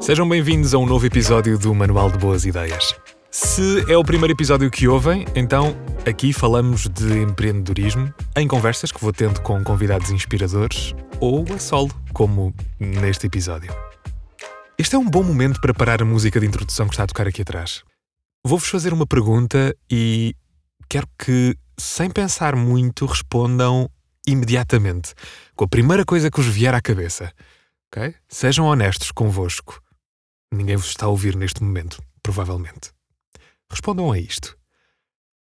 Sejam bem-vindos a um novo episódio do Manual de Boas Ideias. Se é o primeiro episódio que ouvem, então aqui falamos de empreendedorismo em conversas que vou tendo com convidados inspiradores ou a solo, como neste episódio. Este é um bom momento para parar a música de introdução que está a tocar aqui atrás. Vou-vos fazer uma pergunta e quero que, sem pensar muito, respondam imediatamente, com a primeira coisa que vos vier à cabeça. Ok? Sejam honestos convosco. Ninguém vos está a ouvir neste momento, provavelmente. Respondam a isto.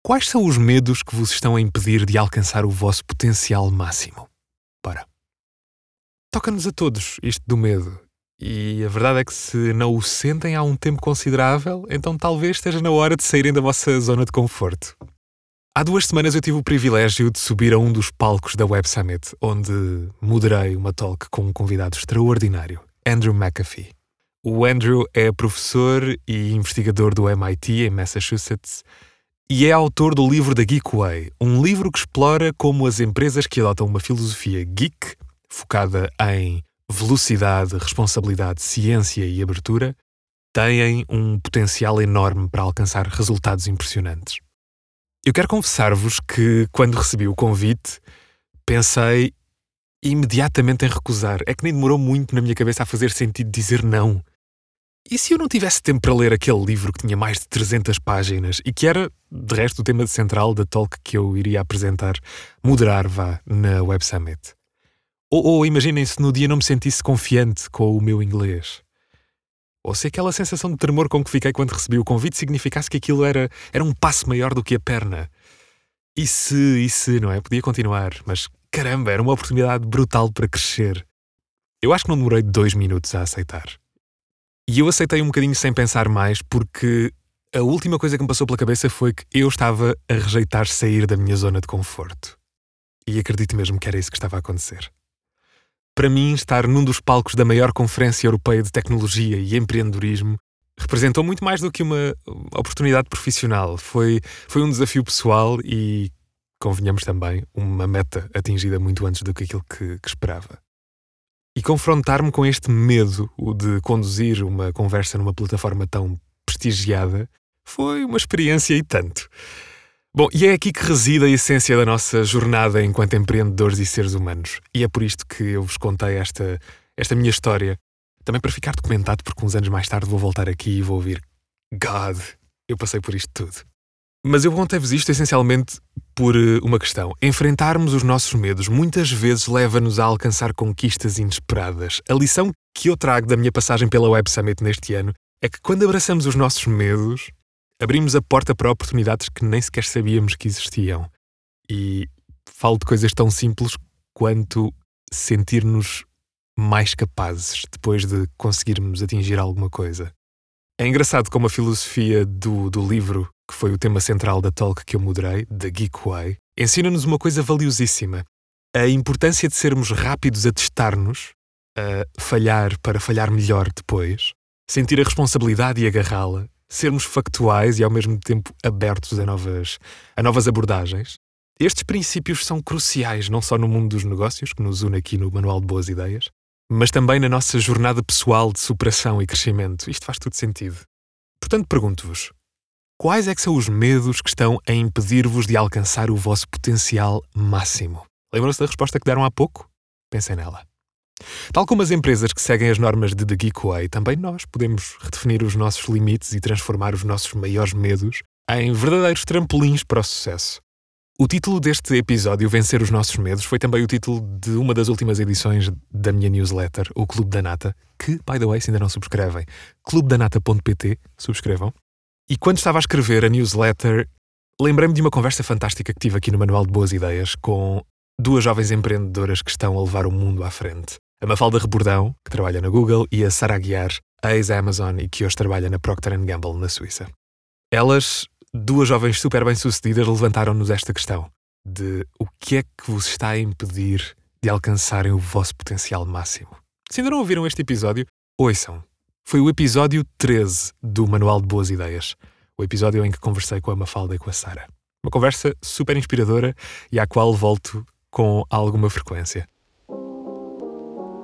Quais são os medos que vos estão a impedir de alcançar o vosso potencial máximo? Para. Toca-nos a todos isto do medo. E a verdade é que se não o sentem há um tempo considerável, então talvez esteja na hora de saírem da vossa zona de conforto. Há duas semanas eu tive o privilégio de subir a um dos palcos da Web Summit, onde moderei uma talk com um convidado extraordinário, Andrew McAfee. O Andrew é professor e investigador do MIT em Massachusetts e é autor do livro da Geek Way, um livro que explora como as empresas que adotam uma filosofia geek, focada em velocidade, responsabilidade, ciência e abertura, têm um potencial enorme para alcançar resultados impressionantes. Eu quero confessar-vos que, quando recebi o convite, pensei imediatamente em recusar. É que nem demorou muito na minha cabeça a fazer sentido dizer não. E se eu não tivesse tempo para ler aquele livro que tinha mais de 300 páginas e que era, de resto, o tema central da talk que eu iria apresentar, moderar, vá, na Web Summit? Ou, ou imaginem se no dia não me sentisse confiante com o meu inglês. Ou se aquela sensação de tremor com que fiquei quando recebi o convite significasse que aquilo era, era um passo maior do que a perna. E se, e se, não é? Podia continuar, mas caramba, era uma oportunidade brutal para crescer. Eu acho que não demorei dois minutos a aceitar. E eu aceitei um bocadinho sem pensar mais, porque a última coisa que me passou pela cabeça foi que eu estava a rejeitar sair da minha zona de conforto. E acredito mesmo que era isso que estava a acontecer. Para mim, estar num dos palcos da maior conferência europeia de tecnologia e empreendedorismo representou muito mais do que uma oportunidade profissional. Foi, foi um desafio pessoal e, convenhamos também, uma meta atingida muito antes do que aquilo que, que esperava. E confrontar-me com este medo de conduzir uma conversa numa plataforma tão prestigiada foi uma experiência e tanto. Bom, e é aqui que reside a essência da nossa jornada enquanto empreendedores e seres humanos. E é por isto que eu vos contei esta, esta minha história. Também para ficar documentado, porque uns anos mais tarde vou voltar aqui e vou ouvir: God, eu passei por isto tudo. Mas eu contei-vos isto essencialmente por eh, uma questão. Enfrentarmos os nossos medos muitas vezes leva-nos a alcançar conquistas inesperadas. A lição que eu trago da minha passagem pela Web Summit neste ano é que quando abraçamos os nossos medos, abrimos a porta para oportunidades que nem sequer sabíamos que existiam. E falo de coisas tão simples quanto sentir-nos mais capazes depois de conseguirmos atingir alguma coisa. É engraçado como a filosofia do, do livro que foi o tema central da talk que eu moderei, da Geek Way, ensina-nos uma coisa valiosíssima: a importância de sermos rápidos a testar-nos, a falhar para falhar melhor depois, sentir a responsabilidade e agarrá-la, sermos factuais e ao mesmo tempo abertos a novas, a novas abordagens. Estes princípios são cruciais não só no mundo dos negócios, que nos une aqui no Manual de Boas Ideias, mas também na nossa jornada pessoal de superação e crescimento. Isto faz todo sentido. Portanto, pergunto-vos: Quais é que são os medos que estão a impedir-vos de alcançar o vosso potencial máximo? Lembram-se da resposta que deram há pouco? Pensem nela. Tal como as empresas que seguem as normas de The Geek Way, também nós podemos redefinir os nossos limites e transformar os nossos maiores medos em verdadeiros trampolins para o sucesso. O título deste episódio, Vencer os Nossos Medos, foi também o título de uma das últimas edições da minha newsletter, o Clube da Nata, que, by the way, se ainda não subscrevem, clubedanata.pt, subscrevam. E quando estava a escrever a newsletter, lembrei-me de uma conversa fantástica que tive aqui no Manual de Boas Ideias com duas jovens empreendedoras que estão a levar o mundo à frente. A Mafalda Rebordão, que trabalha na Google, e a Sara Aguiar, ex-Amazon e que hoje trabalha na Procter Gamble, na Suíça. Elas, duas jovens super bem-sucedidas, levantaram-nos esta questão de o que é que vos está a impedir de alcançarem o vosso potencial máximo. Se ainda não ouviram este episódio, ouçam, foi o episódio 13 do Manual de Boas Ideias, o episódio em que conversei com a Mafalda e com a Sara. Uma conversa super inspiradora e à qual volto com alguma frequência.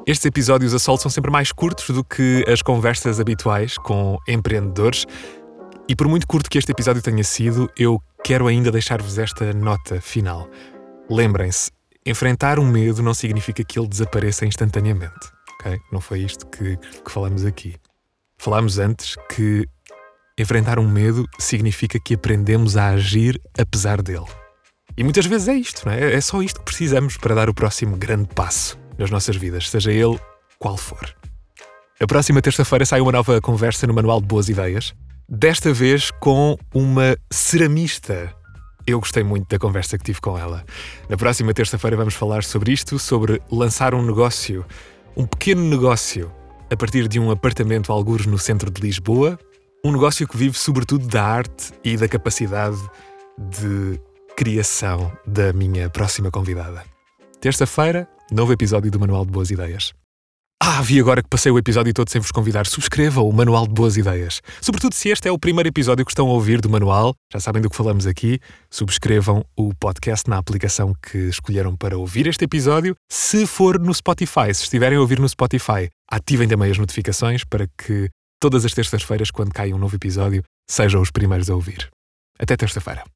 Estes episódios a sol são sempre mais curtos do que as conversas habituais com empreendedores. E por muito curto que este episódio tenha sido, eu quero ainda deixar-vos esta nota final. Lembrem-se, enfrentar um medo não significa que ele desapareça instantaneamente. Okay? Não foi isto que, que falamos aqui. Falámos antes que enfrentar um medo significa que aprendemos a agir apesar dele. E muitas vezes é isto, não é? É só isto que precisamos para dar o próximo grande passo nas nossas vidas, seja ele qual for. A próxima terça-feira sai uma nova conversa no Manual de Boas Ideias, desta vez com uma ceramista. Eu gostei muito da conversa que tive com ela. Na próxima terça-feira vamos falar sobre isto, sobre lançar um negócio, um pequeno negócio, a partir de um apartamento algures no centro de Lisboa, um negócio que vive sobretudo da arte e da capacidade de criação da minha próxima convidada. Terça-feira, novo episódio do Manual de Boas Ideias. Ah, vi agora que passei o episódio todo sem vos convidar. Subscrevam o Manual de Boas Ideias. Sobretudo se este é o primeiro episódio que estão a ouvir do manual, já sabem do que falamos aqui. Subscrevam o podcast na aplicação que escolheram para ouvir este episódio. Se for no Spotify, se estiverem a ouvir no Spotify, ativem também as notificações para que todas as terças-feiras, quando cai um novo episódio, sejam os primeiros a ouvir. Até terça-feira.